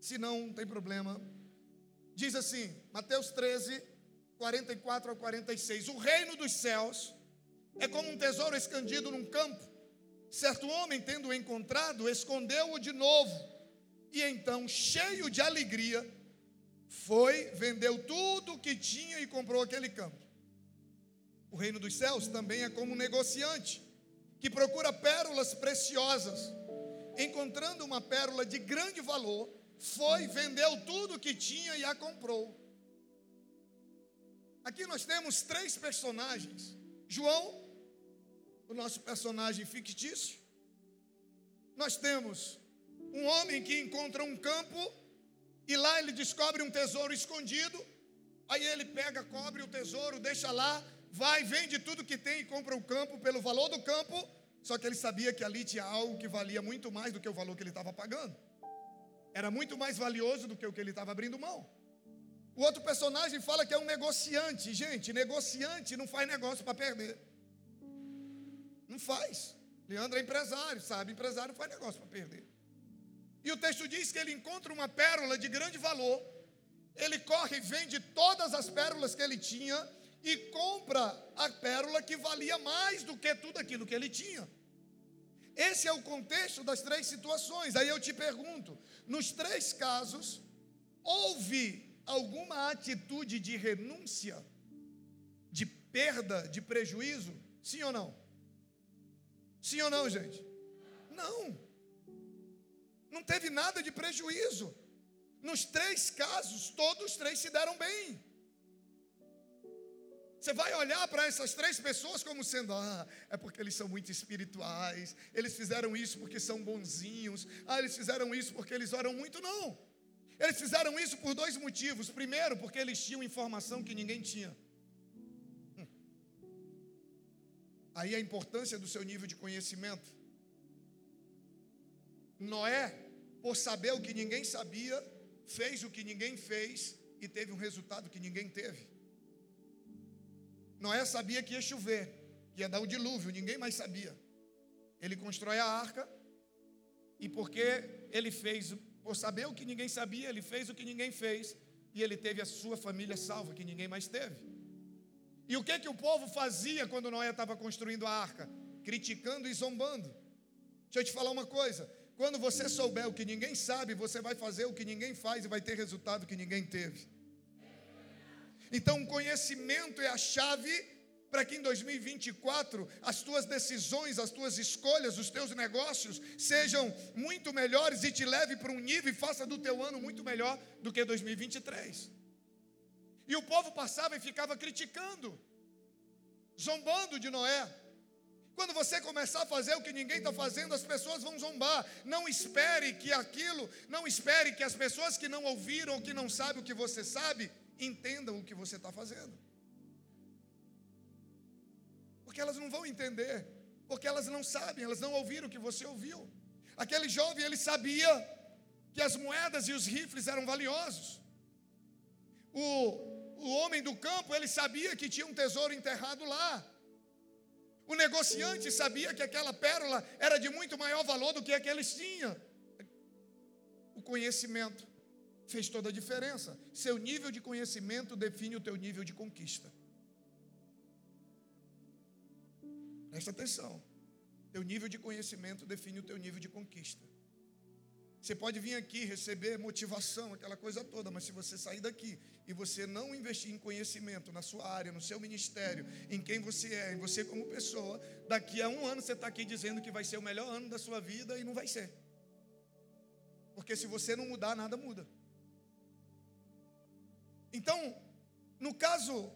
Speaker 1: Se não, não tem problema. Diz assim, Mateus 13, 44 ao 46. O reino dos céus é como um tesouro escondido num campo. Certo homem, tendo-o encontrado, escondeu-o de novo. E então, cheio de alegria, foi, vendeu tudo o que tinha e comprou aquele campo. O reino dos céus também é como um negociante que procura pérolas preciosas. Encontrando uma pérola de grande valor, foi, vendeu tudo o que tinha e a comprou. Aqui nós temos três personagens: João, o nosso personagem fictício. Nós temos um homem que encontra um campo e lá ele descobre um tesouro escondido. Aí ele pega, cobre o tesouro, deixa lá, vai, vende tudo que tem e compra o campo pelo valor do campo. Só que ele sabia que ali tinha algo que valia muito mais do que o valor que ele estava pagando era muito mais valioso do que o que ele estava abrindo mão. O outro personagem fala que é um negociante. Gente, negociante não faz negócio para perder. Não faz. Leandro é empresário, sabe? Empresário não faz negócio para perder. E o texto diz que ele encontra uma pérola de grande valor. Ele corre e vende todas as pérolas que ele tinha e compra a pérola que valia mais do que tudo aquilo que ele tinha. Esse é o contexto das três situações. Aí eu te pergunto: nos três casos, houve alguma atitude de renúncia, de perda, de prejuízo? Sim ou não? Sim ou não, gente? Não. Não teve nada de prejuízo. Nos três casos, todos três se deram bem. Você vai olhar para essas três pessoas como sendo, ah, é porque eles são muito espirituais, eles fizeram isso porque são bonzinhos, ah, eles fizeram isso porque eles oram muito. Não. Eles fizeram isso por dois motivos. Primeiro, porque eles tinham informação que ninguém tinha. Hum. Aí a importância do seu nível de conhecimento. Noé, por saber o que ninguém sabia, fez o que ninguém fez e teve um resultado que ninguém teve. Noé sabia que ia chover, que ia dar o dilúvio, ninguém mais sabia. Ele constrói a arca, e porque ele fez, por saber o que ninguém sabia, ele fez o que ninguém fez, e ele teve a sua família salva, que ninguém mais teve. E o que que o povo fazia quando Noé estava construindo a arca? Criticando e zombando. Deixa eu te falar uma coisa. Quando você souber o que ninguém sabe, você vai fazer o que ninguém faz e vai ter resultado que ninguém teve. Então, o conhecimento é a chave para que em 2024 as tuas decisões, as tuas escolhas, os teus negócios sejam muito melhores e te leve para um nível e faça do teu ano muito melhor do que 2023. E o povo passava e ficava criticando, zombando de Noé. Quando você começar a fazer o que ninguém está fazendo, as pessoas vão zombar. Não espere que aquilo, não espere que as pessoas que não ouviram ou que não sabem o que você sabe, entendam o que você está fazendo. Porque elas não vão entender, porque elas não sabem, elas não ouviram o que você ouviu. Aquele jovem, ele sabia que as moedas e os rifles eram valiosos. O, o homem do campo, ele sabia que tinha um tesouro enterrado lá. O negociante sabia que aquela pérola era de muito maior valor do que a que eles tinham. O conhecimento fez toda a diferença. Seu nível de conhecimento define o teu nível de conquista. Presta atenção. Teu nível de conhecimento define o teu nível de conquista. Você pode vir aqui receber motivação, aquela coisa toda, mas se você sair daqui e você não investir em conhecimento na sua área, no seu ministério, em quem você é, em você como pessoa, daqui a um ano você está aqui dizendo que vai ser o melhor ano da sua vida e não vai ser. Porque se você não mudar, nada muda. Então, no caso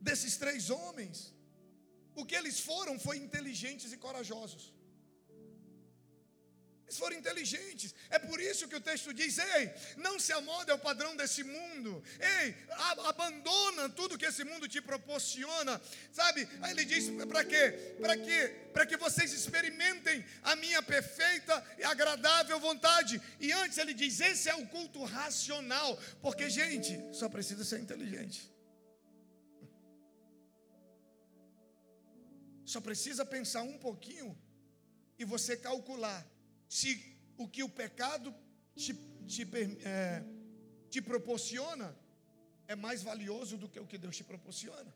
Speaker 1: desses três homens, o que eles foram foi inteligentes e corajosos. Eles foram inteligentes. É por isso que o texto diz: ei, não se amode ao padrão desse mundo. Ei, abandona tudo que esse mundo te proporciona. Sabe? Aí ele diz: para quê? Para quê? Para que vocês experimentem a minha perfeita e agradável vontade. E antes ele diz: esse é o culto racional. Porque, gente, só precisa ser inteligente. Só precisa pensar um pouquinho e você calcular se o que o pecado te, te, é, te proporciona é mais valioso do que o que Deus te proporciona.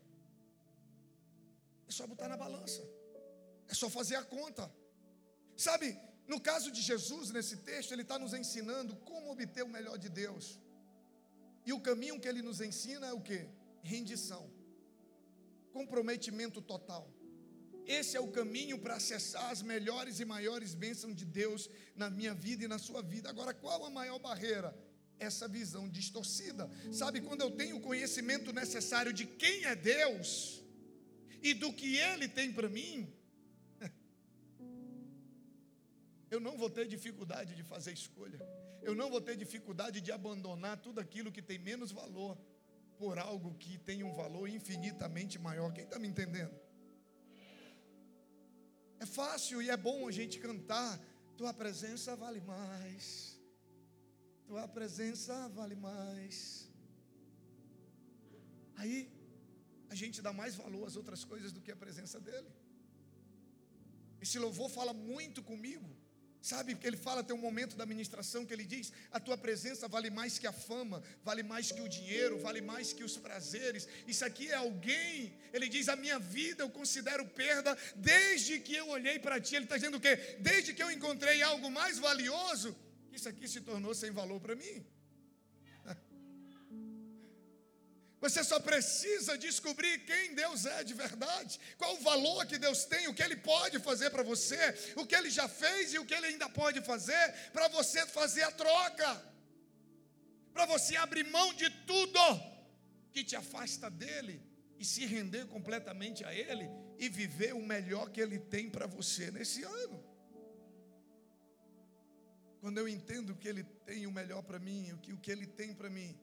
Speaker 1: É só botar na balança. É só fazer a conta. Sabe, no caso de Jesus, nesse texto, ele está nos ensinando como obter o melhor de Deus. E o caminho que ele nos ensina é o que? Rendição, comprometimento total. Esse é o caminho para acessar as melhores e maiores bênçãos de Deus na minha vida e na sua vida. Agora, qual a maior barreira? Essa visão distorcida. Sabe, quando eu tenho o conhecimento necessário de quem é Deus e do que Ele tem para mim, eu não vou ter dificuldade de fazer escolha. Eu não vou ter dificuldade de abandonar tudo aquilo que tem menos valor por algo que tem um valor infinitamente maior. Quem está me entendendo? É fácil e é bom a gente cantar. Tua presença vale mais. Tua presença vale mais. Aí a gente dá mais valor às outras coisas do que a presença dele. Esse louvor fala muito comigo. Sabe, porque ele fala, tem um momento da ministração que ele diz: a tua presença vale mais que a fama, vale mais que o dinheiro, vale mais que os prazeres. Isso aqui é alguém, ele diz: a minha vida eu considero perda desde que eu olhei para ti. Ele está dizendo o quê? Desde que eu encontrei algo mais valioso, isso aqui se tornou sem valor para mim. Você só precisa descobrir quem Deus é de verdade, qual o valor que Deus tem, o que Ele pode fazer para você, o que Ele já fez e o que Ele ainda pode fazer, para você fazer a troca, para você abrir mão de tudo que te afasta dEle e se render completamente a Ele e viver o melhor que Ele tem para você nesse ano. Quando eu entendo que Ele tem o melhor para mim, o que, o que Ele tem para mim,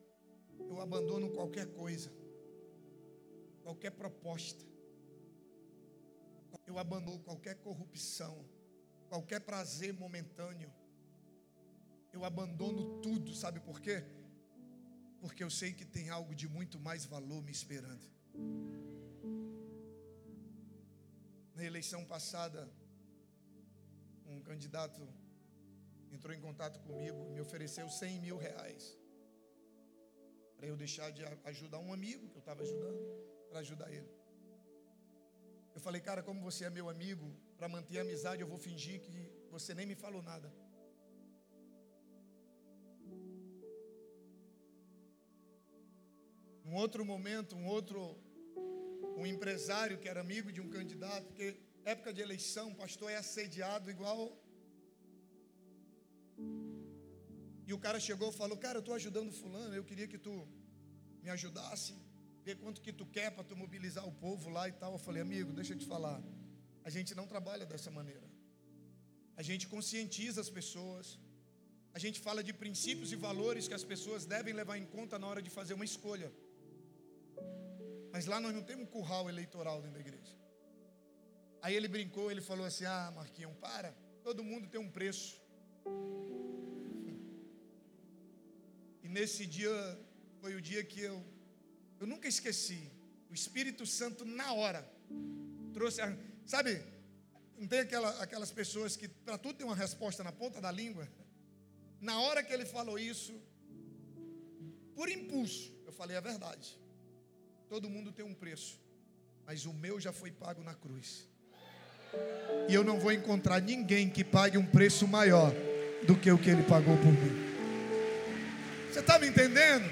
Speaker 1: eu abandono qualquer coisa, qualquer proposta, eu abandono qualquer corrupção, qualquer prazer momentâneo, eu abandono tudo, sabe por quê? Porque eu sei que tem algo de muito mais valor me esperando. Na eleição passada, um candidato entrou em contato comigo e me ofereceu 100 mil reais para eu deixar de ajudar um amigo que eu estava ajudando, para ajudar ele. Eu falei, cara, como você é meu amigo, para manter a amizade, eu vou fingir que você nem me falou nada. Um outro momento, um outro um empresário que era amigo de um candidato, porque época de eleição, o pastor é assediado igual. E o cara chegou e falou: Cara, eu estou ajudando Fulano, eu queria que tu me ajudasse, ver quanto que tu quer para tu mobilizar o povo lá e tal. Eu falei: Amigo, deixa eu te falar, a gente não trabalha dessa maneira. A gente conscientiza as pessoas, a gente fala de princípios e valores que as pessoas devem levar em conta na hora de fazer uma escolha. Mas lá nós não temos um curral eleitoral dentro da igreja. Aí ele brincou, ele falou assim: Ah, Marquinhos, para, todo mundo tem um preço. Nesse dia foi o dia que eu, eu nunca esqueci. O Espírito Santo, na hora, trouxe, a, sabe, não tem aquela, aquelas pessoas que para tudo tem uma resposta na ponta da língua? Na hora que ele falou isso, por impulso, eu falei a verdade. Todo mundo tem um preço, mas o meu já foi pago na cruz. E eu não vou encontrar ninguém que pague um preço maior do que o que ele pagou por mim. Você está me entendendo?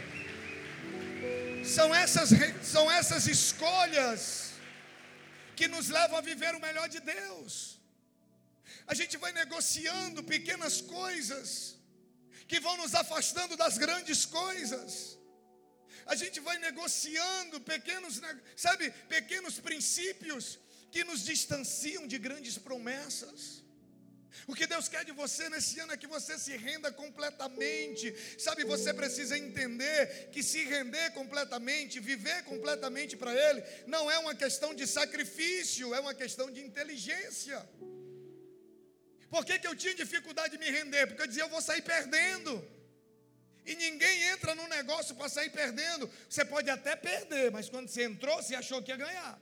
Speaker 1: São essas, são essas escolhas que nos levam a viver o melhor de Deus. A gente vai negociando pequenas coisas que vão nos afastando das grandes coisas a gente vai negociando pequenos, sabe, pequenos princípios que nos distanciam de grandes promessas. O que Deus quer de você nesse ano é que você se renda completamente. Sabe, você precisa entender que se render completamente, viver completamente para Ele, não é uma questão de sacrifício, é uma questão de inteligência. Por que, que eu tinha dificuldade de me render? Porque eu dizia, eu vou sair perdendo. E ninguém entra no negócio para sair perdendo. Você pode até perder, mas quando você entrou, você achou que ia ganhar.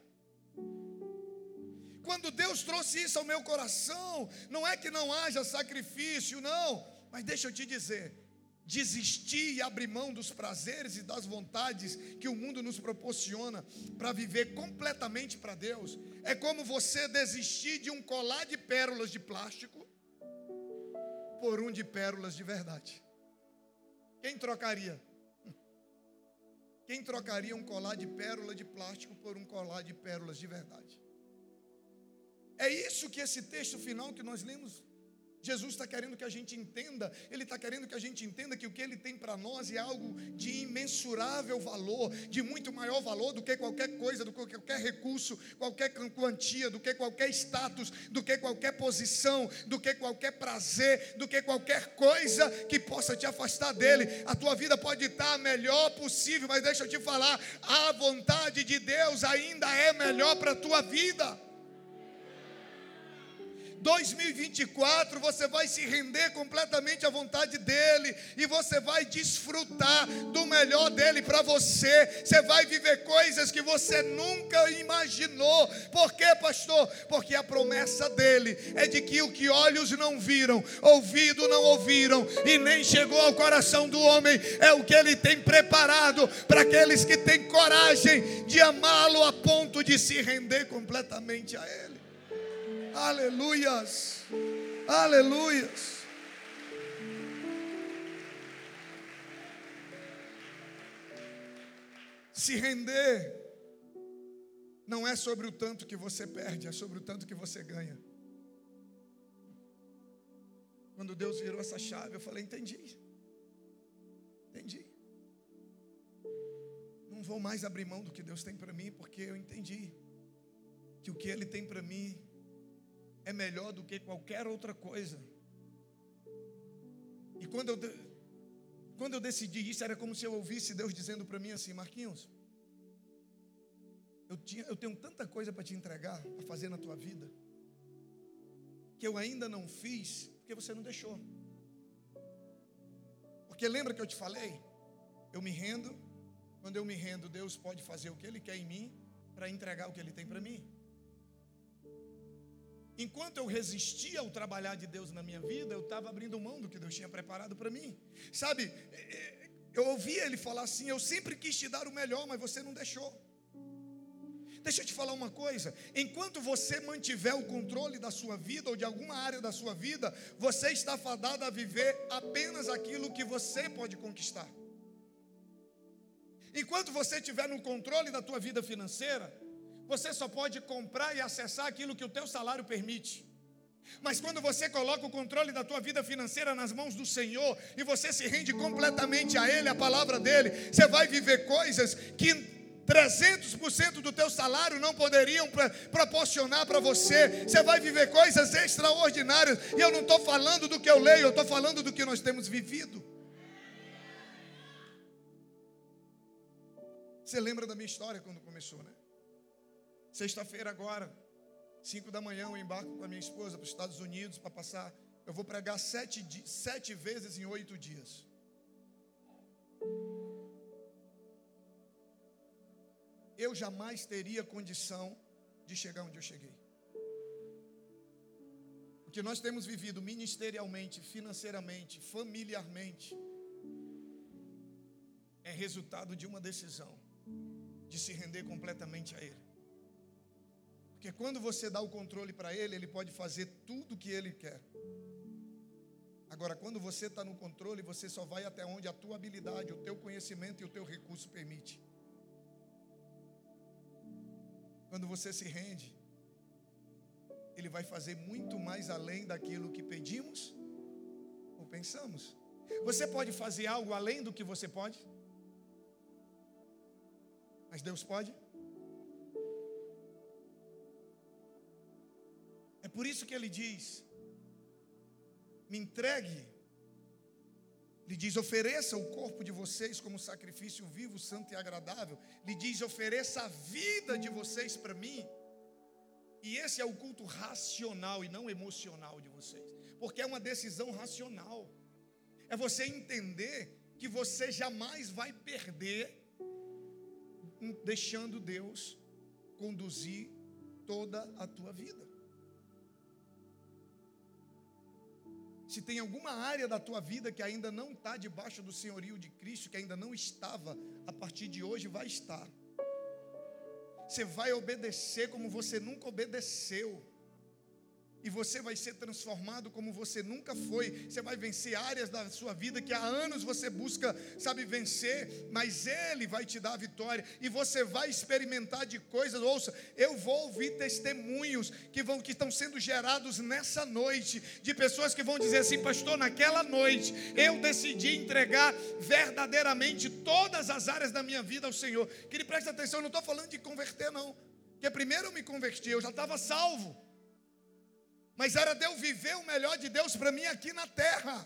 Speaker 1: Quando Deus trouxe isso ao meu coração, não é que não haja sacrifício, não. Mas deixa eu te dizer, desistir e abrir mão dos prazeres e das vontades que o mundo nos proporciona para viver completamente para Deus, é como você desistir de um colar de pérolas de plástico por um de pérolas de verdade. Quem trocaria? Quem trocaria um colar de pérola de plástico por um colar de pérolas de verdade? É isso que esse texto final que nós lemos Jesus está querendo que a gente entenda, Ele está querendo que a gente entenda que o que Ele tem para nós é algo de imensurável valor, de muito maior valor do que qualquer coisa, do que qualquer recurso, qualquer quantia, do que qualquer status, do que qualquer posição, do que qualquer prazer, do que qualquer coisa que possa te afastar dele. A tua vida pode estar a melhor possível, mas deixa eu te falar, a vontade de Deus ainda é melhor para a tua vida. 2024 você vai se render completamente à vontade dEle e você vai desfrutar do melhor dEle para você. Você vai viver coisas que você nunca imaginou. Por quê, pastor? Porque a promessa dEle é de que o que olhos não viram, ouvido não ouviram e nem chegou ao coração do homem é o que Ele tem preparado para aqueles que têm coragem de amá-lo a ponto de se render completamente a Ele. Aleluias. Aleluias. Se render não é sobre o tanto que você perde, é sobre o tanto que você ganha. Quando Deus virou essa chave, eu falei: entendi. Entendi. Não vou mais abrir mão do que Deus tem para mim, porque eu entendi que o que Ele tem para mim é melhor do que qualquer outra coisa. E quando eu, quando eu decidi isso, era como se eu ouvisse Deus dizendo para mim assim: Marquinhos, eu, tinha, eu tenho tanta coisa para te entregar, para fazer na tua vida, que eu ainda não fiz, porque você não deixou. Porque lembra que eu te falei? Eu me rendo, quando eu me rendo, Deus pode fazer o que Ele quer em mim, para entregar o que Ele tem para mim. Enquanto eu resistia ao trabalhar de Deus na minha vida, eu estava abrindo mão do que Deus tinha preparado para mim. Sabe, é, é, eu ouvia ele falar assim: Eu sempre quis te dar o melhor, mas você não deixou. Deixa eu te falar uma coisa: enquanto você mantiver o controle da sua vida ou de alguma área da sua vida, você está fadado a viver apenas aquilo que você pode conquistar. Enquanto você estiver no controle da tua vida financeira, você só pode comprar e acessar aquilo que o teu salário permite. Mas quando você coloca o controle da tua vida financeira nas mãos do Senhor e você se rende completamente a Ele, a palavra dele, você vai viver coisas que 300% do teu salário não poderiam proporcionar para você. Você vai viver coisas extraordinárias. E eu não estou falando do que eu leio, eu estou falando do que nós temos vivido. Você lembra da minha história quando começou, né? Sexta-feira agora, cinco da manhã, eu embarco com a minha esposa para os Estados Unidos para passar. Eu vou pregar sete, sete vezes em oito dias. Eu jamais teria condição de chegar onde eu cheguei. O que nós temos vivido ministerialmente, financeiramente, familiarmente, é resultado de uma decisão de se render completamente a Ele. Porque quando você dá o controle para Ele, Ele pode fazer tudo o que Ele quer. Agora, quando você está no controle, você só vai até onde a tua habilidade, o teu conhecimento e o teu recurso permite. Quando você se rende, Ele vai fazer muito mais além daquilo que pedimos ou pensamos. Você pode fazer algo além do que você pode? Mas Deus pode? Por isso que ele diz: me entregue. Ele diz: ofereça o corpo de vocês como sacrifício vivo, santo e agradável. Ele diz: ofereça a vida de vocês para mim. E esse é o culto racional e não emocional de vocês, porque é uma decisão racional. É você entender que você jamais vai perder deixando Deus conduzir toda a tua vida. Se tem alguma área da tua vida que ainda não está debaixo do senhorio de Cristo, que ainda não estava, a partir de hoje vai estar. Você vai obedecer como você nunca obedeceu e você vai ser transformado como você nunca foi. Você vai vencer áreas da sua vida que há anos você busca, sabe, vencer, mas Ele vai te dar a vitória e você vai experimentar de coisas. Ouça, eu vou ouvir testemunhos que vão que estão sendo gerados nessa noite de pessoas que vão dizer assim, pastor, naquela noite eu decidi entregar verdadeiramente todas as áreas da minha vida ao Senhor. Que ele preste atenção, eu não estou falando de converter não, porque primeiro eu me converti, eu já estava salvo mas era de eu viver o melhor de Deus para mim aqui na terra.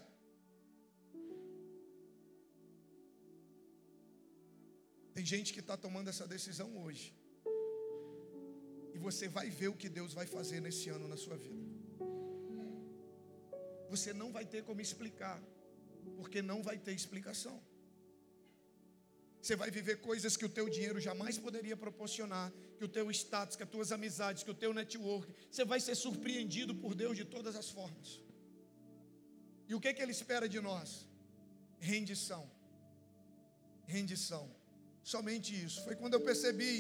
Speaker 1: Tem gente que está tomando essa decisão hoje. E você vai ver o que Deus vai fazer nesse ano na sua vida. Você não vai ter como explicar, porque não vai ter explicação. Você vai viver coisas que o teu dinheiro jamais poderia proporcionar, que o teu status, que as tuas amizades, que o teu network, você vai ser surpreendido por Deus de todas as formas. E o que, que Ele espera de nós? Rendição. Rendição. Somente isso. Foi quando eu percebi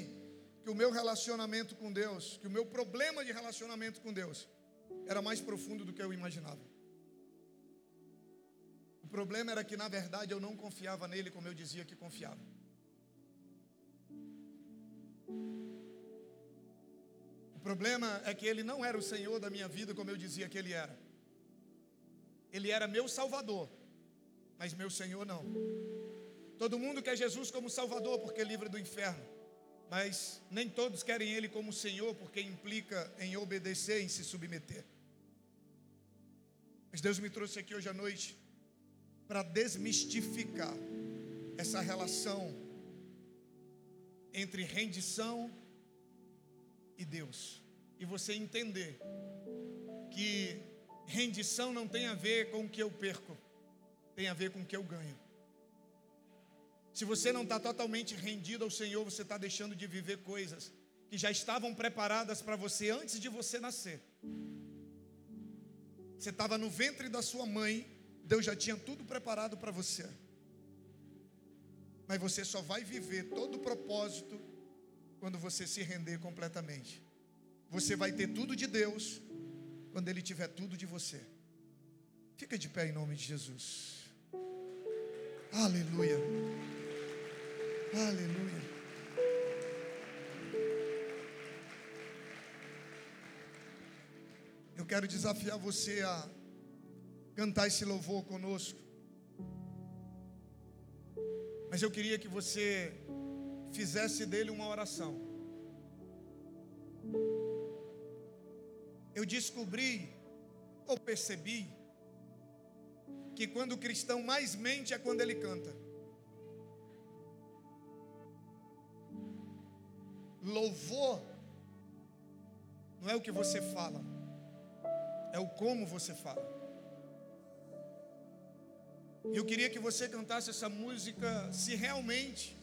Speaker 1: que o meu relacionamento com Deus, que o meu problema de relacionamento com Deus, era mais profundo do que eu imaginava. Problema era que, na verdade, eu não confiava nele como eu dizia que confiava. O problema é que ele não era o Senhor da minha vida como eu dizia que ele era. Ele era meu Salvador, mas meu Senhor não. Todo mundo quer Jesus como Salvador porque livra do inferno, mas nem todos querem Ele como Senhor porque implica em obedecer, em se submeter. Mas Deus me trouxe aqui hoje à noite para desmistificar essa relação entre rendição e Deus. E você entender que rendição não tem a ver com o que eu perco, tem a ver com o que eu ganho. Se você não está totalmente rendido ao Senhor, você está deixando de viver coisas que já estavam preparadas para você antes de você nascer. Você estava no ventre da sua mãe Deus já tinha tudo preparado para você. Mas você só vai viver todo o propósito quando você se render completamente. Você vai ter tudo de Deus quando Ele tiver tudo de você. Fica de pé em nome de Jesus. Aleluia. Aleluia. Eu quero desafiar você a cantar esse louvor conosco. Mas eu queria que você fizesse dele uma oração. Eu descobri ou percebi que quando o cristão mais mente é quando ele canta. Louvor não é o que você fala, é o como você fala. E eu queria que você cantasse essa música se realmente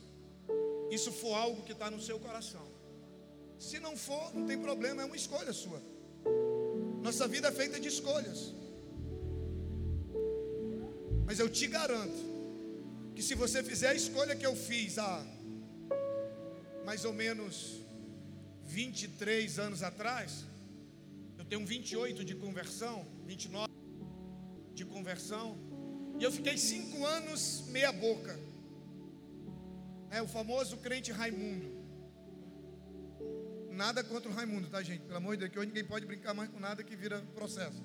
Speaker 1: isso for algo que está no seu coração. Se não for, não tem problema, é uma escolha sua. Nossa vida é feita de escolhas. Mas eu te garanto que se você fizer a escolha que eu fiz há mais ou menos 23 anos atrás, eu tenho 28 de conversão, 29 de conversão, e eu fiquei cinco anos meia boca. É o famoso crente Raimundo. Nada contra o Raimundo, tá, gente? Pelo amor de Deus, que hoje ninguém pode brincar mais com nada que vira processo.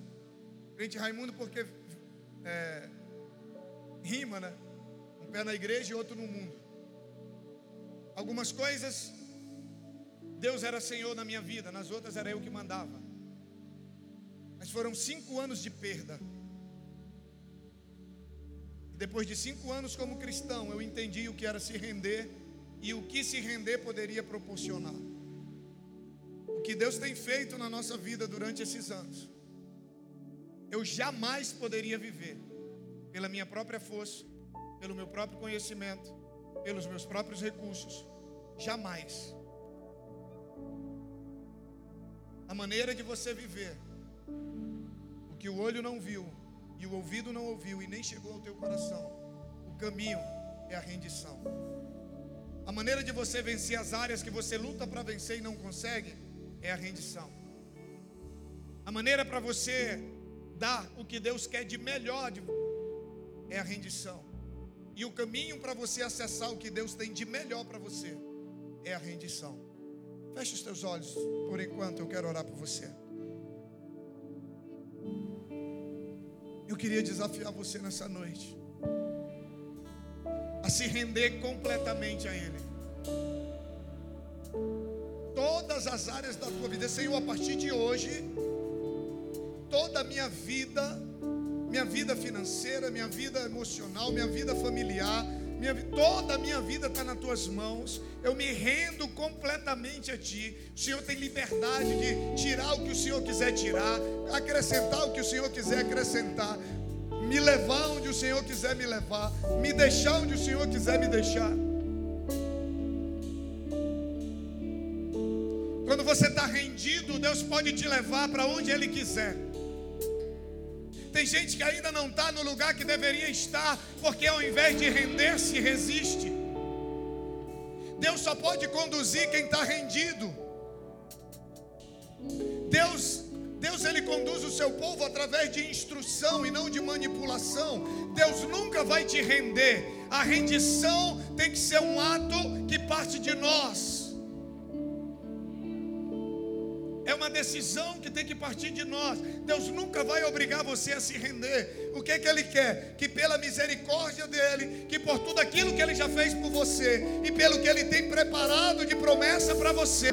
Speaker 1: Crente Raimundo, porque é, rima, né? Um pé na igreja e outro no mundo. Algumas coisas, Deus era Senhor na minha vida, nas outras era eu que mandava. Mas foram cinco anos de perda. Depois de cinco anos como cristão, eu entendi o que era se render e o que se render poderia proporcionar. O que Deus tem feito na nossa vida durante esses anos, eu jamais poderia viver pela minha própria força, pelo meu próprio conhecimento, pelos meus próprios recursos. Jamais. A maneira de você viver, o que o olho não viu, e o ouvido não ouviu e nem chegou ao teu coração, o caminho é a rendição. A maneira de você vencer as áreas que você luta para vencer e não consegue é a rendição. A maneira para você dar o que Deus quer de melhor de, é a rendição. E o caminho para você acessar o que Deus tem de melhor para você é a rendição. Feche os teus olhos por enquanto, eu quero orar por você. Eu queria desafiar você nessa noite a se render completamente a Ele. Todas as áreas da tua vida, Senhor, a partir de hoje, toda a minha vida, minha vida financeira, minha vida emocional, minha vida familiar, minha, toda a minha vida está nas tuas mãos. Eu me rendo completamente a ti. O Senhor tem liberdade de tirar o que o Senhor quiser tirar, acrescentar o que o Senhor quiser acrescentar, me levar onde o Senhor quiser me levar, me deixar onde o Senhor quiser me deixar. Quando você está rendido, Deus pode te levar para onde Ele quiser. Tem gente que ainda não está no lugar que deveria estar, porque ao invés de render, se resiste. Deus só pode conduzir quem está rendido. Deus, Deus ele conduz o seu povo através de instrução e não de manipulação. Deus nunca vai te render. A rendição tem que ser um ato que parte de nós. É uma decisão que tem que partir de nós. Deus nunca vai obrigar você a se render. O que é que Ele quer? Que pela misericórdia dEle, que por tudo aquilo que Ele já fez por você e pelo que Ele tem preparado de promessa para você.